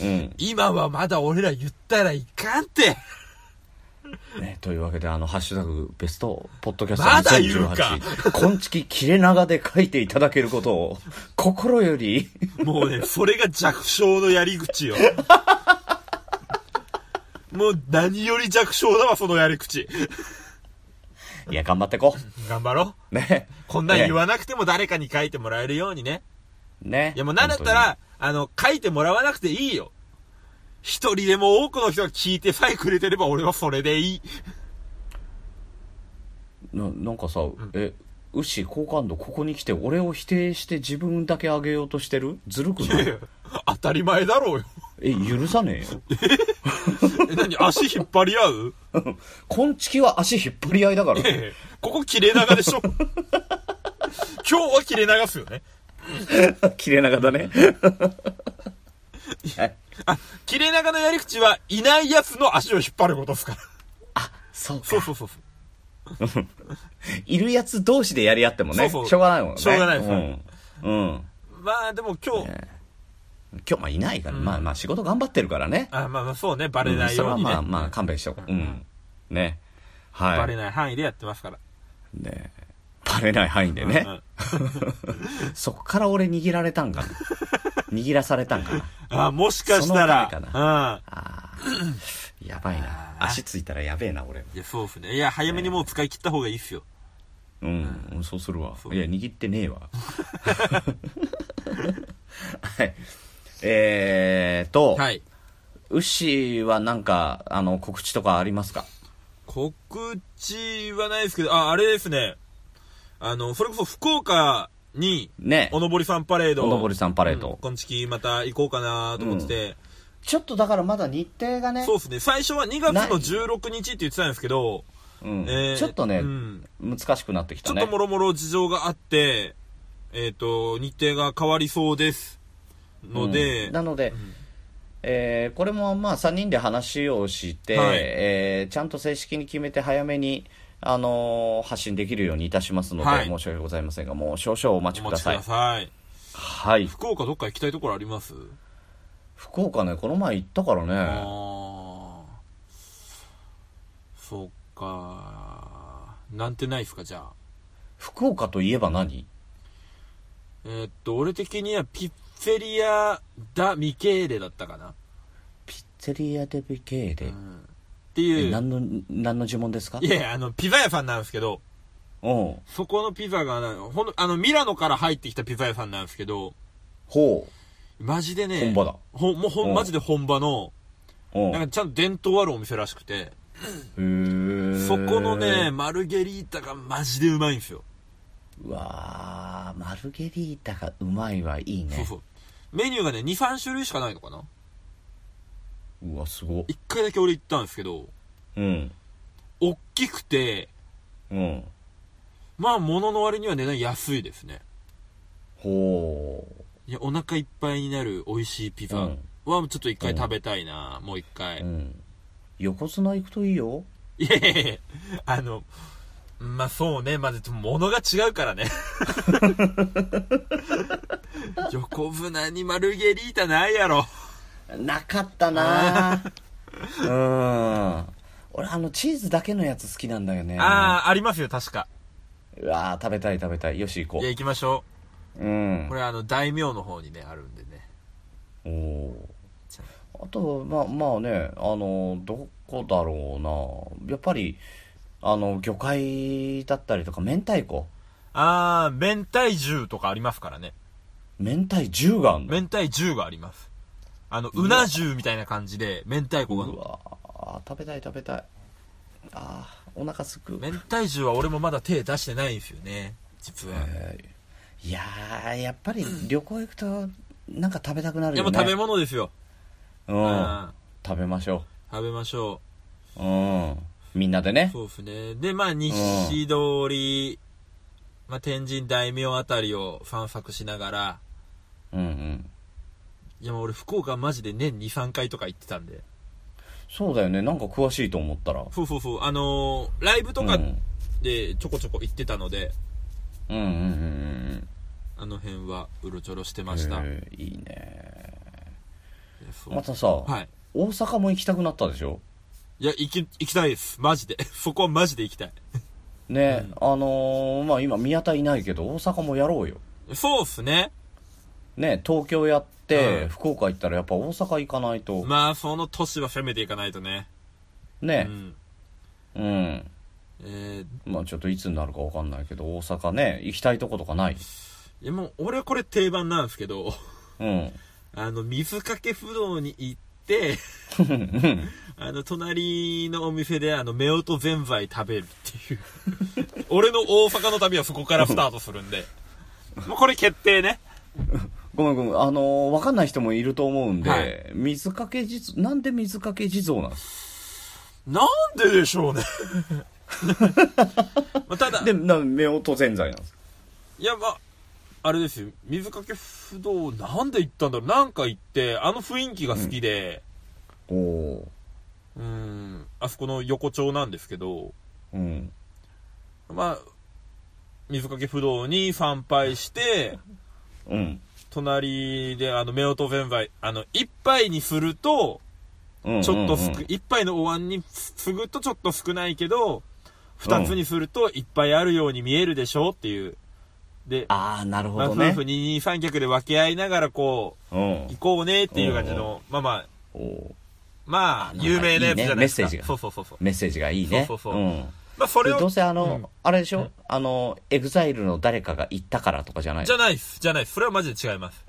う。うん。今はまだ俺ら言ったらいかんって。ね、というわけで、あの、ハッシュタグ、ベスト、ポッドキャストまだ言うか2018、こんちき切れ長で書いていただけることを、心より、もうね、それが弱小のやり口よ。もう何より弱小だわ、そのやり口。いや、頑張ってこ頑張ろう。う。ね。こんなん言わなくても誰かに書いてもらえるようにね。ね。いやもうなんだったら、あの、書いてもらわなくていいよ。一人でも多くの人が聞いてさえくれてれば俺はそれでいい。ななんかさ、え、ウッシー好感度ここに来て俺を否定して自分だけ上げようとしてる？ずるくない？いや当たり前だろうよ。え、許さねえよ。え、何？足引っ張り合う？こんちきは足引っ張り合いだから。ええここ切れ長でしょ 今日は切れ長っすよね。切れ長だね。はいあ、切れ長のやり口はいないやつの足を引っ張ることですから。そうかそうそうそうそう。いるやつ同士でやり合ってもね、そうそうしょうがないもんね。しょうがないですうん。うん。まあでも今日、今日まあいないから、まあまあ仕事頑張ってるからね。あまあまあそうね、バレうんないようにね。それはまあまあ勘弁しとこう。うん。ね。はい。バレない範囲でやってますから。ねバレない範囲でね。うん そこから俺握られたんかな。握らされたんかな。あもしかしたら、そのうん。回かいやばいな足ついたらやべえな俺いや、そうっすね。いや、早めにもう使い切った方がいいっすよ。うん、うんそうするわいや握ってねえわ はいえーと、はい。ウッシーはなんかあの告知とかありますか？告知はないですけど、あ、あれですね。あの、それこそ福岡に、ね。おのぼりさんパレード。おのぼりさんパレード。うんこんちきまた行こうかなと思ってて。ちょっとだからまだ日程がね。そうですね。最初は2月の16日って言ってたんですけど、うん。えーちょっとね、うん。難しくなってきたね。ちょっともろもろ事情があって、えっ、と、日程が変わりそうです。ので、うん。なので、えーこれもまあ3人で話をして、はい。えーちゃんと正式に決めて早めに、あのー発信できるようにいたしますので、はい申し訳ございませんがもう少々お待ちくださいお待ちください。はい福岡どっか行きたいところあります？福岡ねこの前行ったからあねあ。そっか。なんてないっすか、じゃあ。福岡といえば何？えーっと、俺的にはピッツェリア・ダ・ミケーレだったかな。ピッツェリアデビケーで、っていう。え何の何の呪文ですか？いやいや、あの、ピザ屋さんなんですけど、う。んそこのピザがな、ほんと、あの、ミラノから入ってきたピザ屋さんなんですけど、ほマジでね、本場だ。ほん、もうほうんん、マジで本場の、う。なんかちゃんと伝統あるお店らしくて、えそこのね、マルゲリータがマジでうまいんですよ。うわーマルゲリータがうまいはいいね。そうそう。メニューがね、2、3種類しかないのかなうわすご一回だけ俺行ったんですけど、うん大きくて、うんまあ、物の割には値段安いですね。ほいや、お腹いっぱいになる美味しいピザは、うんちょっと一回食べたいな、もう一回。ううん横綱行くといいよいやいやいやあの、まあそうね、まあ、物が違うからね。横綱にマルゲリータないやろ。なかったな。うん。俺あのチーズだけのやつ好きなんだよね。ああ、ありますよ、確か。うわー食べたい食べたい。よし行こいや、行きましょう。うん。う。これあの、大名の方にね、あるんでね。おおあ。とまあまあねあのどこだろうな。やっぱりあの魚介だったりとか明太子。ああ、明太重とかありますからね。明太重があんの？明太重があります。あの、うな重みたいな感じで、明太子が。うわ。ー食べたい食べたい。あーお腹すく。明太重は俺もまだ手出してないんですよね。実は。えー。いやーやっぱり旅行行くとなんか食べたくなるよね。でも食べ物ですよ。うん。あ食べましょ食べましょう。うん。みんなでね。う。そうですね。で、まあ、西通り、まあ、天神大名あたりを散策しながら、うんうんいや、俺福岡マジで年2、3回とか行ってたんで。そうだよねなんか詳しいと思ったらそうそうそう。あのーライブとかうんでちょこちょこ行ってたので、うんうんうんうんあの辺はうろちょろしてうんました。いいねまたさ、はい。大阪も行きたくなったでしょ？いや、行き、行きたいです。マジで。そこはマジで行きたい。ね、あのーまあ今宮田いないけど大阪もやろうよそうっすね。ね東京やっ福岡行ったらやっぱ大阪行かないと、まあ、その都市は攻めていかないとね。うねん。うん、えー、まあちょっといつになるかわかんないけど大阪ね行きたいとことかない？いやもう、俺これ定番なんですけど、うんあの、水かけ不動に行って、あの、隣のお店で、あの、夫婦ぜんざい食べるっていう。俺の大阪の旅はそこからスタートするんで。もうこれ決定ね。ごめんごめんあのーわかんない人もいると思うんで、はい。水かけ地蔵なんで水かけ地蔵なんです？なんででしょうね。まあただ、でな夫婦ぜんざいなんです。いや、まあ、あれですよ。水かけ不動、なんで行ったんだろう。なんか行って、あの雰囲気が好きで、おおうーん、あそこの横丁なんですけど、うん。まあ、水かけ不動に参拝して、うん隣で、あの、夫婦ぜんざい、あの、一杯にすると、うんちょっとすく、一杯のお椀にすぐとちょっと少ないけど、二つにするといっぱいあるように見えるでしょっていう。で、ああなるほまあ、どね夫婦二人三脚で分け合いながらこう、うん行こうねっていう感じの、まあまあ、まあ、有名なやつじゃないですか。メッセージがそうそうそう。メッセージがいいね。そうそうそううん。まあ、それを。でどうせあの、うんあれでしょ？あの、エグザイルの誰かが言ったからとかじゃないじゃないっす。じゃないっす。それはマジで違います。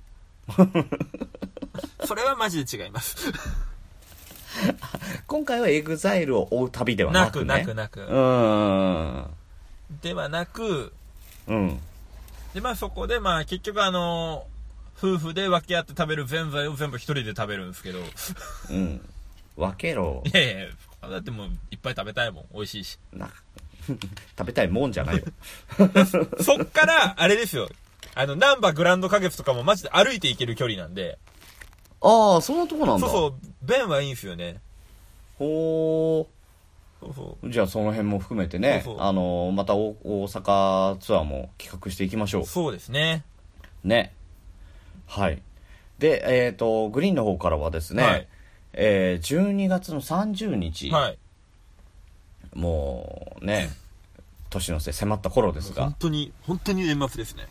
それはマジで違います。今回はエグザイルを追う旅ではななくくね。なくなく。うーん。ではなく、うん。で、まあそこで、まあ結局あの、夫婦で分け合って食べるぜんざいを全部一人で食べるんですけど、いうん。分けろ。やいや、だってもういっぱい食べたいもん。美味しいし。な 食べたいもんじゃないよ。そっから、あれですよ。あの、ナンバーグランド花月とかもマジで歩いて行ける距離なんで、ああ、そんなとこなんだ。そうそう、便はいいんすよね。ほそうそう。ー。じゃあその辺も含めてね、あの、また大大阪ツアーも企画していきましょそうですね。う。ね。はい。で、えっ、と、グリーンの方からはですね、はいえー12月の30日、はい。もうね、年の瀬迫った頃ですが本、当に、本当に年末ですね。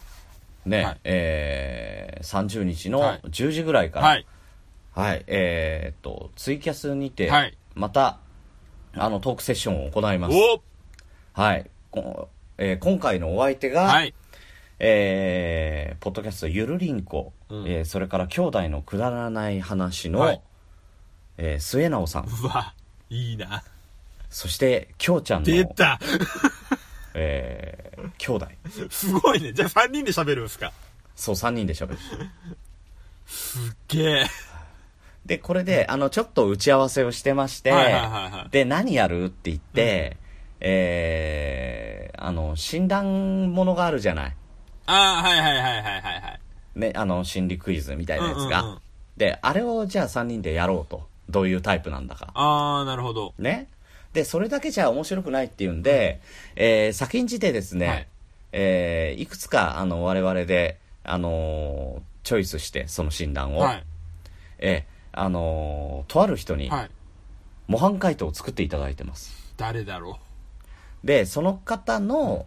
ね、はいえー30日のはい10時ぐらいから、はい。はい、えーっと、ツイキャスにて、はいまた、あの、トークセッションを行います。おはい。こえー今回のお相手が、はい。えーポッドキャストゆるりんこ、うんえーそれから兄弟のくだらない話の、はいえー末直さん、うわ、いいな。そして、きょうちゃんの、出たえー兄弟。すごいね。じゃあ3人で喋るんすか？そう、3人で喋る。すっげえ。で、これで、あの、ちょっと打ち合わせをしてまして、はいはいはいはいで、何やるって言って、えー、あの、診断ものがあるじゃない。ああ、はいはいはいはいはいはい。ね、あの、心理クイズみたいなやつが。うんうんうんで、あれをじゃあ3人でやろうと。どういうタイプなんだか。ああ、なるほど。ね。で、それだけじゃ面白くないっていうんで、えー、先んじてですね、はいえーいくつか、あの、我々で、あのーチョイスして、その診断を、はい。えーあのーとある人に、はい。模範解答を作っていただいてます。誰だろで、その方の、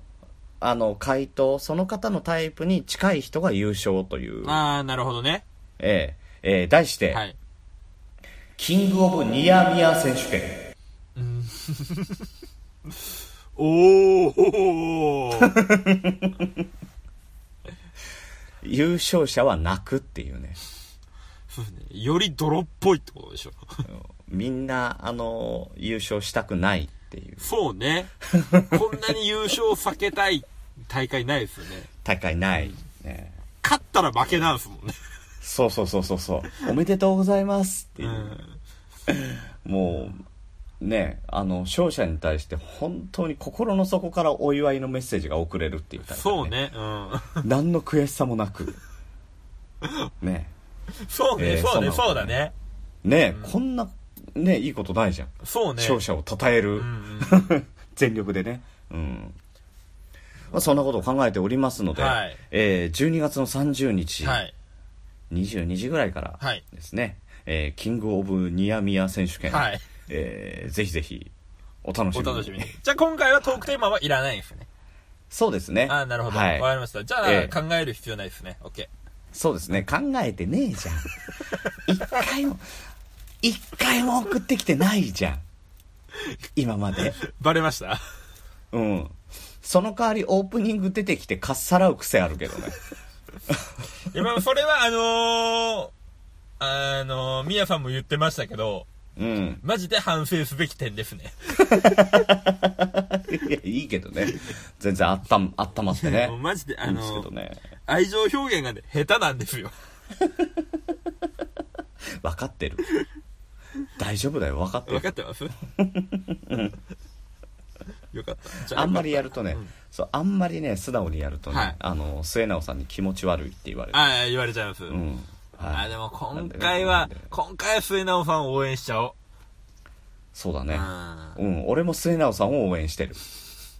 あの、回答、その方のタイプに近い人が優勝というう。、ああ、なるほどね。えーえー題して、はい。キングオブニヤミヤ選手権。おー優勝者は泣くっていうね。そうね。より泥っぽいってことでしょ。みんな、あの、優勝したくないっていうそうね。こんなに優勝避けたい大会ないですよね。大会ない。ね、勝ったら負けなんですもんね。そうそうそうそうそう。おめでとうございますっていうう。ん。もう、ね、あの、勝者に対して本当に心の底からお祝いのメッセージが送れるっていうタイプ、そう。ね。うん。何の悔しさもなく。ね。そうね、えーそうね、そうだね。ね、こんな、ね、いいことないじゃん。そうね。勝者を称える、うん 全力でね。うん。まあ、そんなことを考えておりますので、はいえー12月の30日、うん。はい。22時ぐらいからはいですね、えーキングオブニヤミヤ選手権、はい。えーぜひぜひお楽しみに。お楽しみに。じゃあ今回はトークテーマはいらないんですね。そうですね。ああ、なるほど。わ、はいかりました。じゃあ、ええ考える必要ないですね。オッケそうですね。考えてねえじゃん。一回も、一回も送ってきてないじゃん。今まで。ー。バレました？うん。その代わりオープニング出てきてかっさらう癖あるけどね。いや、まあ、それはあのー、あのー、みやさんも言ってましたけど、うん。マジで反省すべき点ですね。いや、いいけどね。全然あったん、あったまってねもう。マジで、あいいんですね。愛情表現がね、下手なんですよ。分かってる。大丈夫だよ、分かってる。分かってます？よかった。あんまりやるとね、うんそう、あんまりね、素直にやるとね、はいあの、末直さんに気持ち悪いって言われる。ああ、言われちゃいます。うん。はいあでも今回は今回は末直さんを応援しちゃおう。そうだね。うんうん、俺も末直さんを応援してる。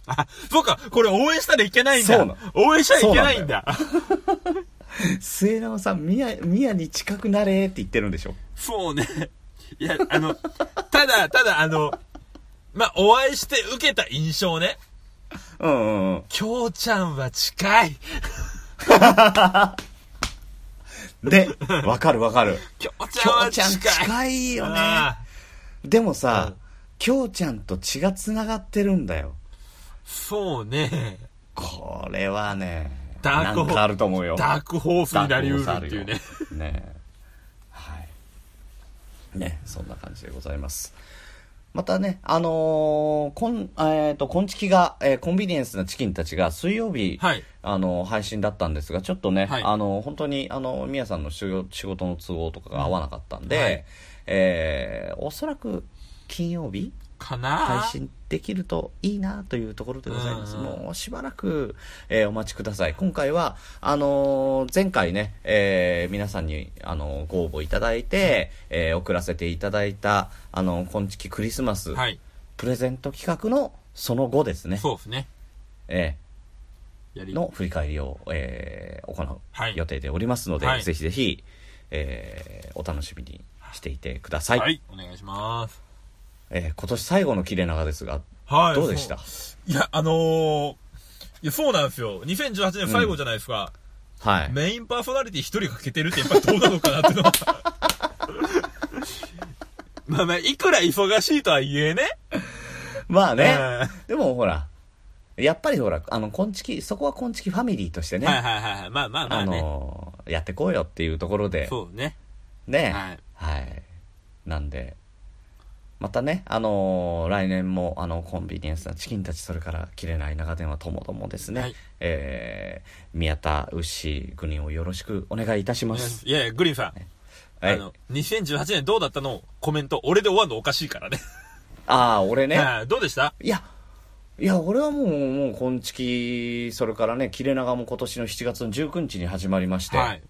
あ、そうか、これ応援したらいけないんだ。そうなの応援しちゃいけないんだ。末直さん、宮、宮に近くなれって言ってるんでしょそうね。いや、あの、ただ、ただ、あの、まあ、お会いして受けた印象ね。うんうんうん。きょうちゃんは近い。で、わかるわかる。きょうちゃん近い。近いよね。あでもさ、きょうちゃんと血が繋がってるんだよ。そうね。これはね、ダークホなんかあると思うよ。ダークホースになりうるっていうね。ねはい。ね、そんな感じでございます。またね、あのー、こん、えっ、と、こんちきが、えーコンビニエンスなチキンたちが水曜日、はい。あの、配信だったんですが、ちょっとね、はい。あの、本当に、あの、みやさんの仕事仕事の都合とかが合わなかったんで、はい。えーおそらく金曜日かな？配信できるといいなというところでございます。うんもうしばらく、えーお待ちください。今回は、あのー前回ね、えー皆さんに、あのーご応募いただいて、えー送らせていただいた、あのー、今月クリスマス、はい。プレゼント企画のその後ですね。そうですね。えやりーの振り返りを、えー行うはい予定でおりますので、はいぜひぜひ、えーお楽しみにしていてください。はい。お願いします。えー今年最後の切れ長ですが、はい。どうでした？いや、あのー、いや、そうなんですよ。2018年最後じゃないですか。はい。メインパーソナリティ一人欠けてるってやっぱどうなのかなっていうのは。まあまあ、いくら忙しいとはいえね。まあね、うんでもほら、やっぱりほら、あの、こんちき、そこはこんちきファミリーとしてね、はいはいはい。まあまあまああね。のーやってこうよっていうところで、そうね。ね、はい。はい。なんで、またね、あのー来年も、あの、コンビニエンスなチキンたち、それから、切れない長電話ともどもですね、はい。えー、宮田牛グリーンをよろしくお願いいたします。いやいや、グリーンさん。はい。あの、2018年どうだったの？コメント、俺で終わるのおかしいからね。ああ、俺ね、はい。どうでした？いや、いや、俺はもう、もう、こんちき、それからね、切れ長も今年の7月の19日に始まりまして、はい。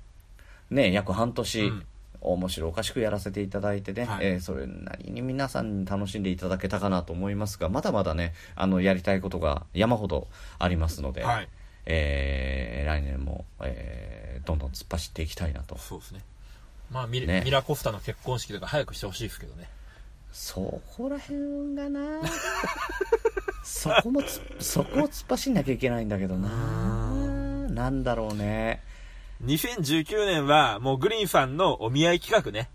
ね、約半年、うん面白おかしくやらせていただいてね、はいえーそれなりに皆さんに楽しんでいただけたかなと思いますが、まだまだね、あの、やりたいことが山ほどありますので、はい。えー来年も、えーどんどん突っ走っていきたいなと。そうですね。まあミ,、ねミラコスタの結婚式とか早くしてほしいですけどね。そこら辺がな そこもつ、そこを突っ走んなきゃいけないんだけどな なんだろうね。2019年はもうグリーンさんのお見合い企画ね。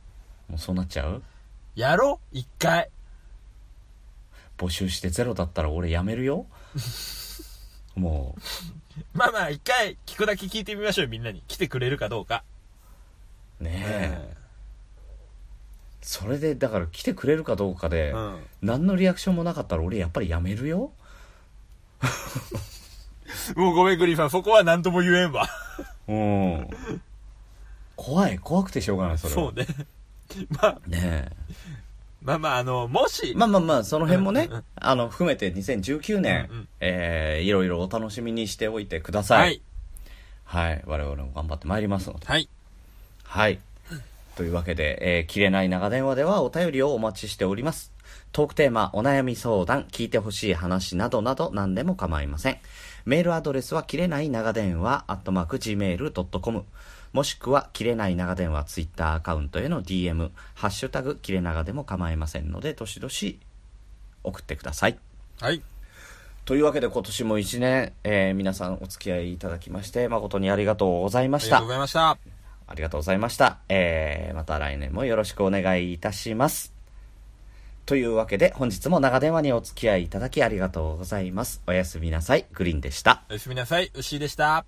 もうそうなっちゃう？やろう？一回。募集してゼロだったら俺やめるよ？もう、まあまあ一回聞くだけ聞いてみましょうみんなに。来てくれるかどうか。ねえ、それでだから来てくれるかどうかで、うん。何のリアクションもなかったら俺やっぱりやめるよ？もうごめんグリーンさん、そこは何とも言えんわ。うん怖い怖くてしょうがないそれはそうね。まあ、ねまあまあ、あの、もし、えまあまあまあその辺もね、うんうんうんあの含めて2019年、うんうんえーいろいろお楽しみにしておいてくださいはい。はい我々も頑張ってまいりますのではい。はい。というわけで、えー切れない長電話ではお便りをお待ちしております。トークテーマ、お悩み相談、聞いてほしい話などなど何でも構いません。メールアドレスは切れない長電話、アットマーク gmail.com。もしくは、切れない長電話ツイッターアカウントへの DM、ハッシュタグ、切れ長でも構いませんので、どしどし送ってください。はい。というわけで今年も一年、えー皆さんお付き合いいただきまして、誠にありがとうございましたありがとうご。ざいました。ありがとうございました。えー、また来年もよろしくお願いいたします。というわけで、本日も長電話にお付き合いいただきありがとうございます。おやすみなさい。グリーンでした。おやすみなさい。牛でした。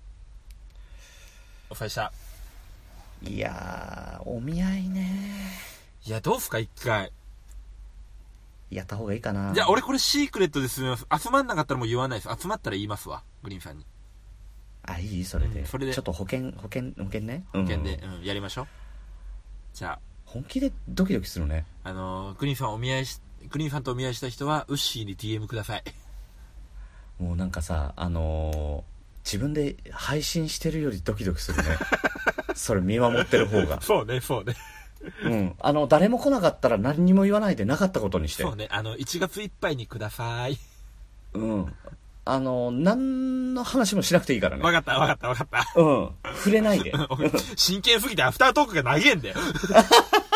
お疲れでした。いやー、お見合いねいや、どうすか、一回。やった方がいいかな。じゃあ、俺これシークレットですみます。集まんなかったらもう言わないです。集まったら言いますわ。グリーンさんに。あ、いいそれで。うんそれでちょっと保険、保険、保険ね。うん保険で、うん、やりましょう。じゃ本気でドキドキするね。あ、あのーグリーンさんお見合いし、グリーンさんとお見合いした人は、ウッシーに DM ください。もうなんかさ、あのー自分で配信してるよりドキドキするね。それ見守ってる方が。そうね、そうね。うん。あの、誰も来なかったら何にも言わないでなかったことにして。そうね、あの、1月いっぱいにください。うん。あの、何の話もしなくていいからね。わかった、わかった、わかった。うん。触れないで。真剣すぎてアフタートークが長えんだよ。